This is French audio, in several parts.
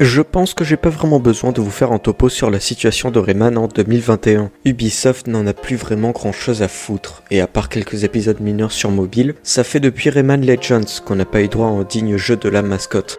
Je pense que j'ai pas vraiment besoin de vous faire un topo sur la situation de Rayman en 2021. Ubisoft n'en a plus vraiment grand chose à foutre, et à part quelques épisodes mineurs sur mobile, ça fait depuis Rayman Legends qu'on n'a pas eu droit à un digne jeu de la mascotte.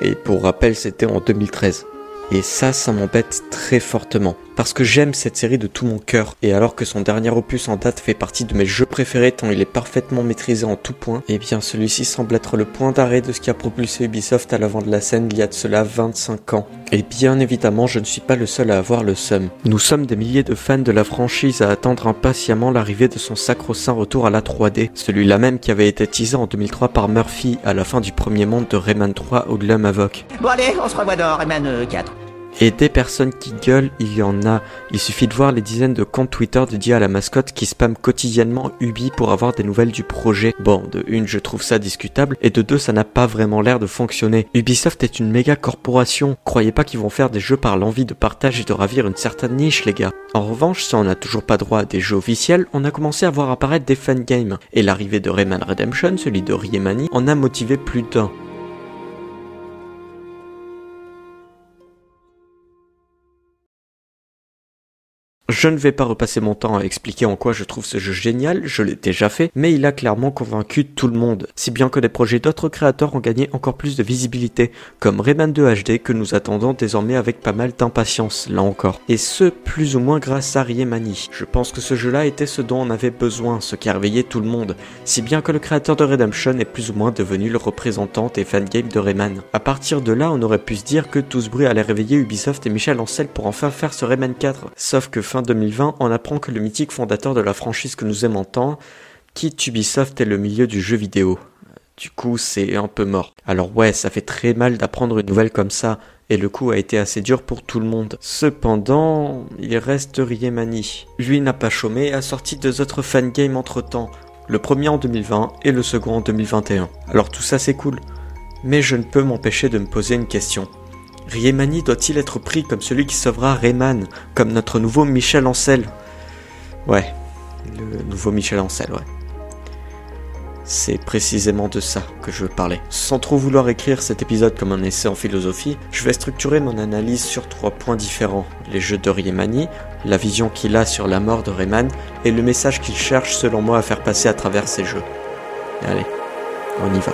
Et pour rappel, c'était en 2013. Et ça, ça m'embête très fortement parce que j'aime cette série de tout mon cœur, et alors que son dernier opus en date fait partie de mes jeux préférés tant il est parfaitement maîtrisé en tout point, eh bien celui-ci semble être le point d'arrêt de ce qui a propulsé Ubisoft à l'avant de la scène il y a de cela 25 ans. Et bien évidemment, je ne suis pas le seul à avoir le seum. Nous sommes des milliers de fans de la franchise à attendre impatiemment l'arrivée de son sacro-saint retour à la 3D, celui-là même qui avait été teasé en 2003 par Murphy à la fin du premier monde de Rayman 3 au-delà Mavoc. Bon allez, on se revoit dans Rayman 4. Et des personnes qui gueulent, il y en a. Il suffit de voir les dizaines de comptes Twitter dédiés à la mascotte qui spamment quotidiennement Ubi pour avoir des nouvelles du projet. Bon, de une, je trouve ça discutable, et de deux, ça n'a pas vraiment l'air de fonctionner. Ubisoft est une méga corporation. Croyez pas qu'ils vont faire des jeux par l'envie de partage et de ravir une certaine niche, les gars. En revanche, si on n'a toujours pas droit à des jeux officiels, on a commencé à voir apparaître des fangames. Et l'arrivée de Rayman Redemption, celui de Riemani, en a motivé plus d'un. Je ne vais pas repasser mon temps à expliquer en quoi je trouve ce jeu génial, je l'ai déjà fait, mais il a clairement convaincu tout le monde, si bien que des projets d'autres créateurs ont gagné encore plus de visibilité, comme Rayman 2 HD que nous attendons désormais avec pas mal d'impatience, là encore. Et ce, plus ou moins grâce à Riemani. Je pense que ce jeu-là était ce dont on avait besoin, ce qui a réveillé tout le monde, si bien que le créateur de Redemption est plus ou moins devenu le représentant des fangames de Rayman. À partir de là, on aurait pu se dire que tout ce bruit allait réveiller Ubisoft et Michel Ancel pour enfin faire ce Rayman 4, sauf que 2020, on apprend que le mythique fondateur de la franchise que nous aimons tant quitte Ubisoft et le milieu du jeu vidéo. Du coup, c'est un peu mort. Alors ouais, ça fait très mal d'apprendre une nouvelle comme ça, et le coup a été assez dur pour tout le monde. Cependant, il reste Riemani. Lui n'a pas chômé et a sorti deux autres fangames entre temps, le premier en 2020 et le second en 2021. Alors tout ça c'est cool, mais je ne peux m'empêcher de me poser une question. Riemani doit-il être pris comme celui qui sauvera Rayman, comme notre nouveau Michel Ancel? Ouais, le nouveau Michel Ancel, ouais. C'est précisément de ça que je veux parler. Sans trop vouloir écrire cet épisode comme un essai en philosophie, je vais structurer mon analyse sur trois points différents. Les jeux de Riemani, la vision qu'il a sur la mort de Rayman et le message qu'il cherche selon moi à faire passer à travers ces jeux. Allez, on y va.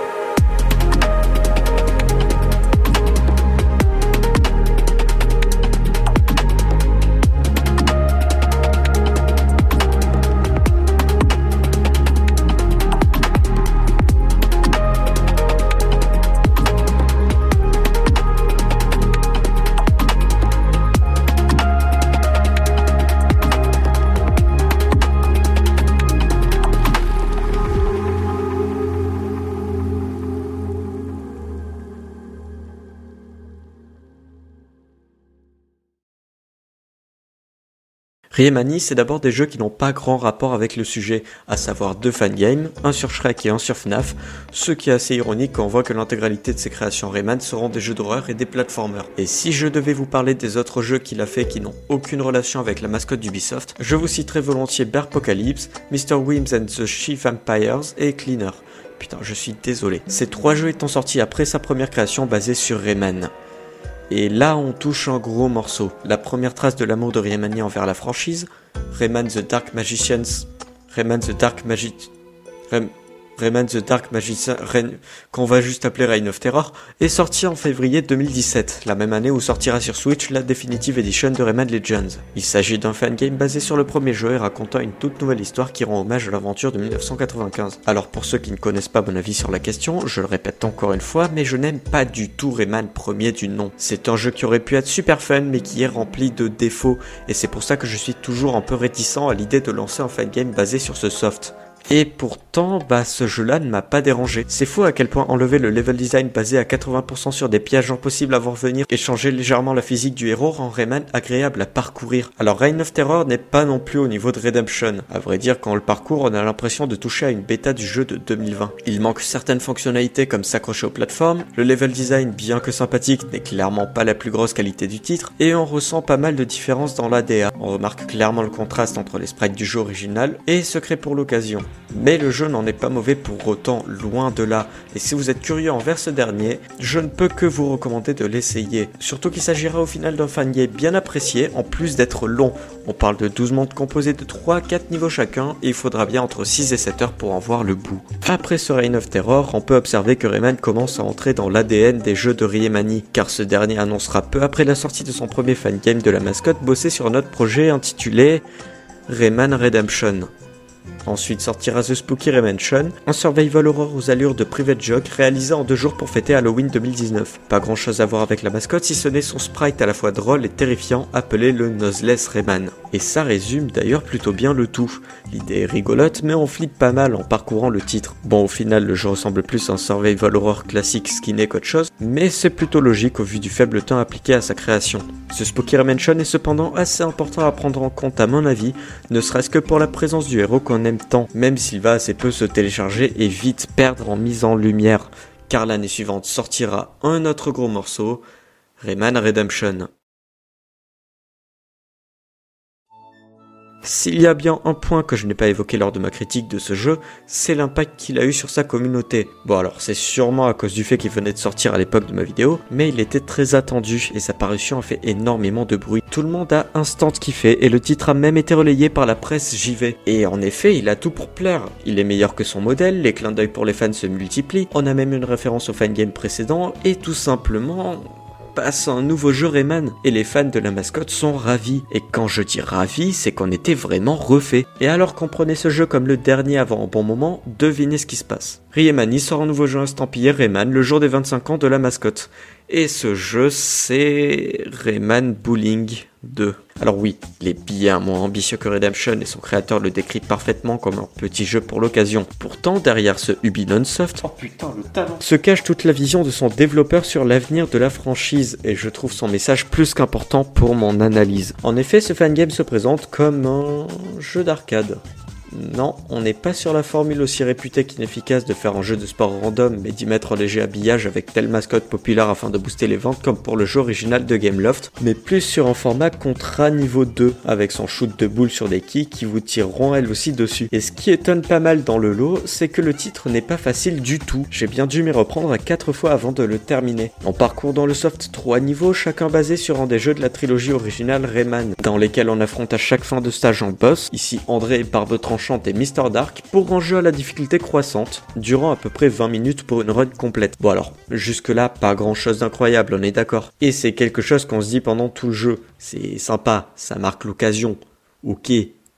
Riemani, c'est d'abord des jeux qui n'ont pas grand rapport avec le sujet, à savoir deux fangames, un sur Shrek et un sur FNAF, ce qui est assez ironique quand on voit que l'intégralité de ses créations Rayman seront des jeux d'horreur et des platformers. Et si je devais vous parler des autres jeux qu'il a fait qui n'ont aucune relation avec la mascotte d'Ubisoft, je vous citerai volontiers Berpocalypse, Mr. Wims and the She Vampires et Cleaner. Putain, je suis désolé. Ces trois jeux étant sortis après sa première création basée sur Rayman. Et là, on touche un gros morceau. La première trace de l'amour de Riemani envers la franchise, Rayman the Dark Magicians, Rayman the Dark Magic, Rayman the Dark Magician, qu'on va juste appeler Reign of Terror, est sorti en février 2017, la même année où sortira sur Switch la Definitive Edition de Rayman Legends. Il s'agit d'un fangame basé sur le premier jeu et racontant une toute nouvelle histoire qui rend hommage à l'aventure de 1995. Alors pour ceux qui ne connaissent pas mon avis sur la question, je le répète encore une fois, mais je n'aime pas du tout Rayman premier du nom. C'est un jeu qui aurait pu être super fun mais qui est rempli de défauts, et c'est pour ça que je suis toujours un peu réticent à l'idée de lancer un fangame basé sur ce soft. Et pourtant, bah, ce jeu-là ne m'a pas dérangé. C'est fou à quel point enlever le level design basé à 80% sur des pièges impossibles à voir venir et changer légèrement la physique du héros rend Rayman agréable à parcourir. Alors Reign of Terror n'est pas non plus au niveau de Redemption. À vrai dire, quand on le parcourt, on a l'impression de toucher à une bêta du jeu de 2020. Il manque certaines fonctionnalités comme s'accrocher aux plateformes, le level design, bien que sympathique, n'est clairement pas la plus grosse qualité du titre, et on ressent pas mal de différences dans l'ADA. On remarque clairement le contraste entre les sprites du jeu original et secret pour l'occasion. Mais le jeu n'en est pas mauvais pour autant, loin de là. Et si vous êtes curieux envers ce dernier, je ne peux que vous recommander de l'essayer. Surtout qu'il s'agira au final d'un fanier bien apprécié, en plus d'être long. On parle de 12 mondes composés de 3 à 4 niveaux chacun, et il faudra bien entre 6 et 7 heures pour en voir le bout. Après ce Reign of Terror, on peut observer que Rayman commence à entrer dans l'ADN des jeux de Riemani, car ce dernier annoncera peu après la sortie de son premier fangame de la mascotte bosser sur un autre projet intitulé Rayman Redemption. Ensuite sortira The Spooky Remansion, un survival horror aux allures de private joke réalisé en deux jours pour fêter Halloween 2019. Pas grand chose à voir avec la mascotte si ce n'est son sprite à la fois drôle et terrifiant appelé le Noseless Rayman. Et ça résume d'ailleurs plutôt bien le tout. L'idée est rigolote mais on flippe pas mal en parcourant le titre. Bon au final le jeu ressemble plus à un survival horror classique skinné qu'autre chose, mais c'est plutôt logique au vu du faible temps appliqué à sa création. Ce Spooky Remansion est cependant assez important à prendre en compte à mon avis, ne serait-ce que pour la présence du héros qu'on aime tant, même s'il va assez peu se télécharger et vite perdre en mise en lumière, car l'année suivante sortira un autre gros morceau, Rayman Redemption. S'il y a bien un point que je n'ai pas évoqué lors de ma critique de ce jeu, c'est l'impact qu'il a eu sur sa communauté. Bon alors c'est sûrement à cause du fait qu'il venait de sortir à l'époque de ma vidéo, mais il était très attendu et sa parution a fait énormément de bruit. Tout le monde a instant kiffé et le titre a même été relayé par la presse JV. Et en effet, il a tout pour plaire. Il est meilleur que son modèle, les clins d'œil pour les fans se multiplient, on a même une référence au fangame précédent et tout simplement passe un nouveau jeu Rayman et les fans de la mascotte sont ravis. Et quand je dis ravis, c'est qu'on était vraiment refait. Et alors qu'on prenait ce jeu comme le dernier avant un bon moment, devinez ce qui se passe. Rayman sort un nouveau jeu estampillé Rayman le jour des 25 ans de la mascotte. Et ce jeu, c'est Rayman Bowling 2. Alors oui, il est bien moins ambitieux que Redemption et son créateur le décrit parfaitement comme un petit jeu pour l'occasion. Pourtant, derrière ce Ubi Nonsoft, oh putain, le talent. se cache toute la vision de son développeur sur l'avenir de la franchise et je trouve son message plus qu'important pour mon analyse. En effet, ce fangame se présente comme un jeu d'arcade. Non, on n'est pas sur la formule aussi réputée qu'inefficace de faire un jeu de sport random mais d'y mettre un léger habillage avec telle mascotte populaire afin de booster les ventes comme pour le jeu original de Gameloft, mais plus sur un format contrat niveau 2 avec son shoot de boules sur des quilles qui vous tireront elles aussi dessus. Et ce qui étonne pas mal dans le lot, c'est que le titre n'est pas facile du tout. J'ai bien dû m'y reprendre à 4 fois avant de le terminer. On parcourt dans le soft 3 niveaux, chacun basé sur un des jeux de la trilogie originale Rayman, dans lesquels on affronte à chaque fin de stage un boss, ici André et Barbe et Mister Dark pour un jeu à la difficulté croissante, durant à peu près 20 minutes pour une run complète. Bon alors, jusque là, pas grand chose d'incroyable, on est d'accord. Et c'est quelque chose qu'on se dit pendant tout le jeu. C'est sympa, ça marque l'occasion. Ok,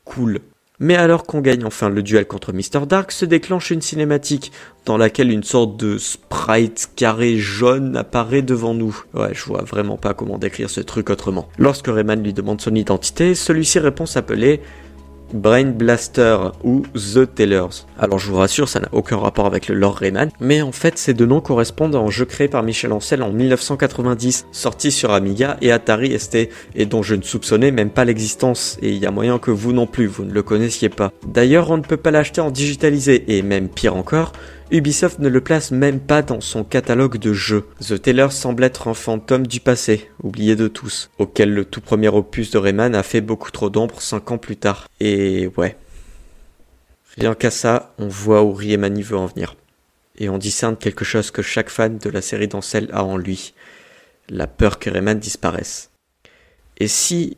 cool. Mais alors qu'on gagne enfin le duel contre Mr. Dark, se déclenche une cinématique dans laquelle une sorte de sprite carré jaune apparaît devant nous. Ouais, je vois vraiment pas comment décrire ce truc autrement. Lorsque Rayman lui demande son identité, celui-ci répond s'appeler Brain Blaster ou The Tellers. Alors je vous rassure, ça n'a aucun rapport avec le lore Rayman, mais en fait ces deux noms correspondent à un jeu créé par Michel Ancel en 1990, sorti sur Amiga et Atari ST, et dont je ne soupçonnais même pas l'existence, et il y a moyen que vous non plus, vous ne le connaissiez pas. D'ailleurs, on ne peut pas l'acheter en digitalisé, et même pire encore, Ubisoft ne le place même pas dans son catalogue de jeux. The Taylor semble être un fantôme du passé, oublié de tous, auquel le tout premier opus de Rayman a fait beaucoup trop d'ombre 5 ans plus tard. Et ouais. Rien qu'à ça, on voit où Rayman veut en venir. Et on discerne quelque chose que chaque fan de la série d'Ancel a en lui. La peur que Rayman disparaisse. Et si...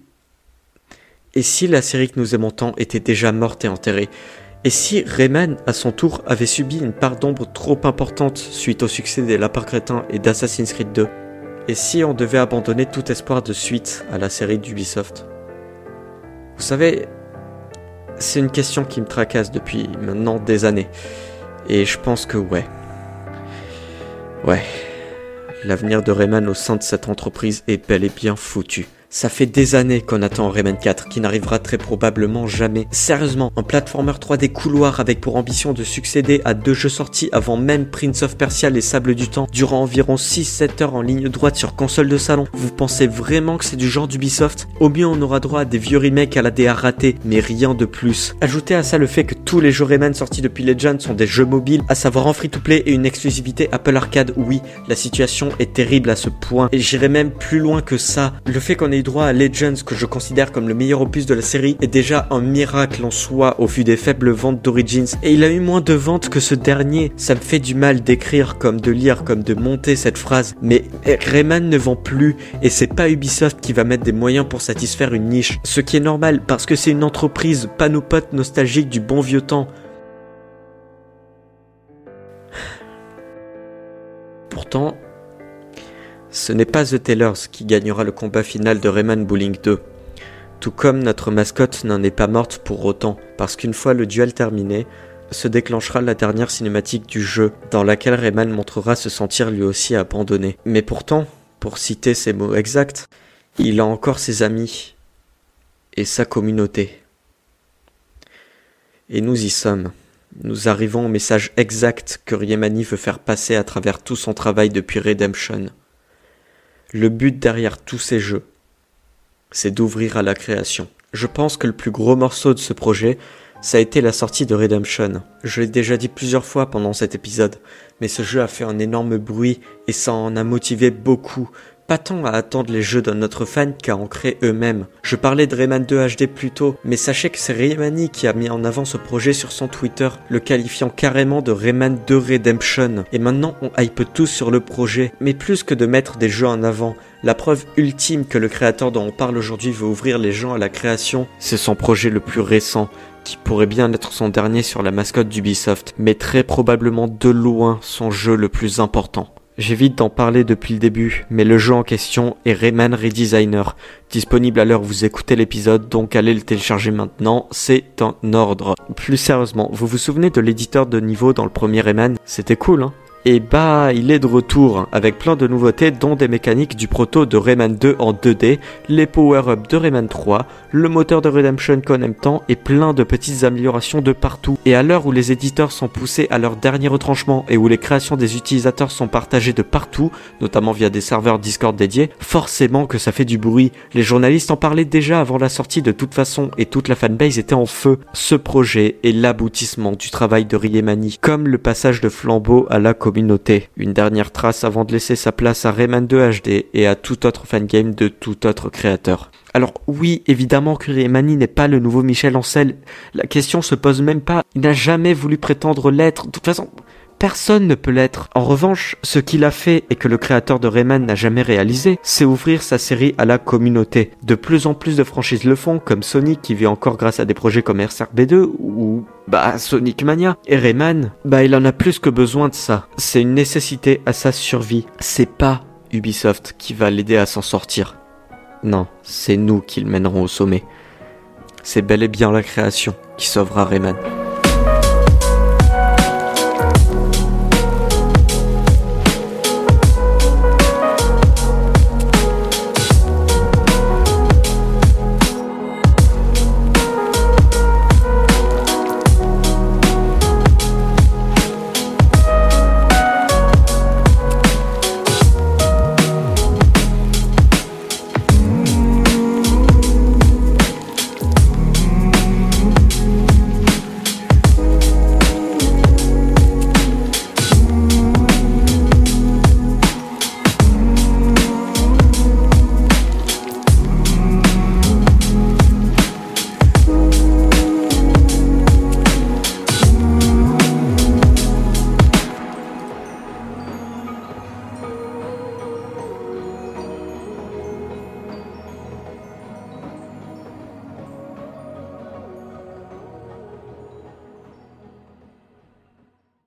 Et si la série que nous aimons tant était déjà morte et enterrée? Et si Rayman, à son tour, avait subi une part d'ombre trop importante suite au succès des Lapins Crétins et d'Assassin's Creed 2 Et si on devait abandonner tout espoir de suite à la série d'Ubisoft? Vous savez, c'est une question qui me tracasse depuis maintenant des années. Et je pense que ouais. Ouais. L'avenir de Rayman au sein de cette entreprise est bel et bien foutu. Ça fait des années qu'on attend Rayman 4 qui n'arrivera très probablement jamais. Sérieusement, un platformer 3D couloir avec pour ambition de succéder à deux jeux sortis avant même Prince of Persia les Sables du Temps durant environ 6-7 heures en ligne droite sur console de salon. Vous pensez vraiment que c'est du genre d'Ubisoft? Au mieux on aura droit à des vieux remakes à la DA ratés, mais rien de plus. Ajoutez à ça le fait que tous les jeux Rayman sortis depuis Legend sont des jeux mobiles, à savoir en free-to-play et une exclusivité Apple Arcade. Oui, la situation est terrible à ce point, et j'irai même plus loin que ça. Le fait qu'on ait droit à Legends que je considère comme le meilleur opus de la série est déjà un miracle en soi au vu des faibles ventes d'Origins et il a eu moins de ventes que ce dernier. Ça me fait du mal d'écrire comme de lire comme de monter cette phrase mais Rayman ne vend plus et c'est pas Ubisoft qui va mettre des moyens pour satisfaire une niche. Ce qui est normal parce que c'est une entreprise, pas nos potes nostalgiques du bon vieux temps. Pourtant, ce n'est pas The Taylors qui gagnera le combat final de Rayman Bowling 2. Tout comme notre mascotte n'en est pas morte pour autant, parce qu'une fois le duel terminé, se déclenchera la dernière cinématique du jeu, dans laquelle Rayman montrera se sentir lui aussi abandonné. Mais pourtant, pour citer ses mots exacts, il a encore ses amis et sa communauté. Et nous y sommes. Nous arrivons au message exact que Riemani veut faire passer à travers tout son travail depuis Redemption. Le but derrière tous ces jeux, c'est d'ouvrir à la création. Je pense que le plus gros morceau de ce projet, ça a été la sortie de Redemption. Je l'ai déjà dit plusieurs fois pendant cet épisode, mais ce jeu a fait un énorme bruit et ça en a motivé beaucoup, pas tant à attendre les jeux de notre fan qu'à en créer eux-mêmes. Je parlais de Rayman 2 HD plus tôt, mais sachez que c'est Raymani qui a mis en avant ce projet sur son Twitter, le qualifiant carrément de Rayman 2 Redemption. Et maintenant on hype tous sur le projet, mais plus que de mettre des jeux en avant, la preuve ultime que le créateur dont on parle aujourd'hui veut ouvrir les gens à la création, c'est son projet le plus récent, qui pourrait bien être son dernier sur la mascotte d'Ubisoft, mais très probablement de loin son jeu le plus important. J'évite d'en parler depuis le début, mais le jeu en question est Rayman Redesigner, disponible à l'heure où vous écoutez l'épisode, donc allez le télécharger maintenant, c'est un ordre. Plus sérieusement, vous vous souvenez de l'éditeur de niveau dans le premier Rayman? C'était cool, hein? Et bah, il est de retour avec plein de nouveautés dont des mécaniques du proto de Rayman 2 en 2D, les power-ups de Rayman 3, le moteur de Redemption qu'on aime tant et plein de petites améliorations de partout. Et à l'heure où les éditeurs sont poussés à leur dernier retranchement et où les créations des utilisateurs sont partagées de partout, notamment via des serveurs Discord dédiés, forcément que ça fait du bruit. Les journalistes en parlaient déjà avant la sortie de toute façon et toute la fanbase était en feu. Ce projet est l'aboutissement du travail de Riemani, comme le passage de flambeau à la une dernière trace avant de laisser sa place à Rayman 2 HD et à tout autre fangame de tout autre créateur. Alors oui, évidemment que Raymani n'est pas le nouveau Michel Ancel. La question se pose même pas. Il n'a jamais voulu prétendre l'être. De toute façon, Personne ne peut l'être. En revanche, ce qu'il a fait et que le créateur de Rayman n'a jamais réalisé, c'est ouvrir sa série à la communauté. De plus en plus de franchises le font, comme Sonic qui vit encore grâce à des projets comme RCRB2 ou bah Sonic Mania. Et Rayman, bah il en a plus que besoin de ça. C'est une nécessité à sa survie. C'est pas Ubisoft qui va l'aider à s'en sortir. Non, c'est nous qui le mènerons au sommet. C'est bel et bien la création qui sauvera Rayman.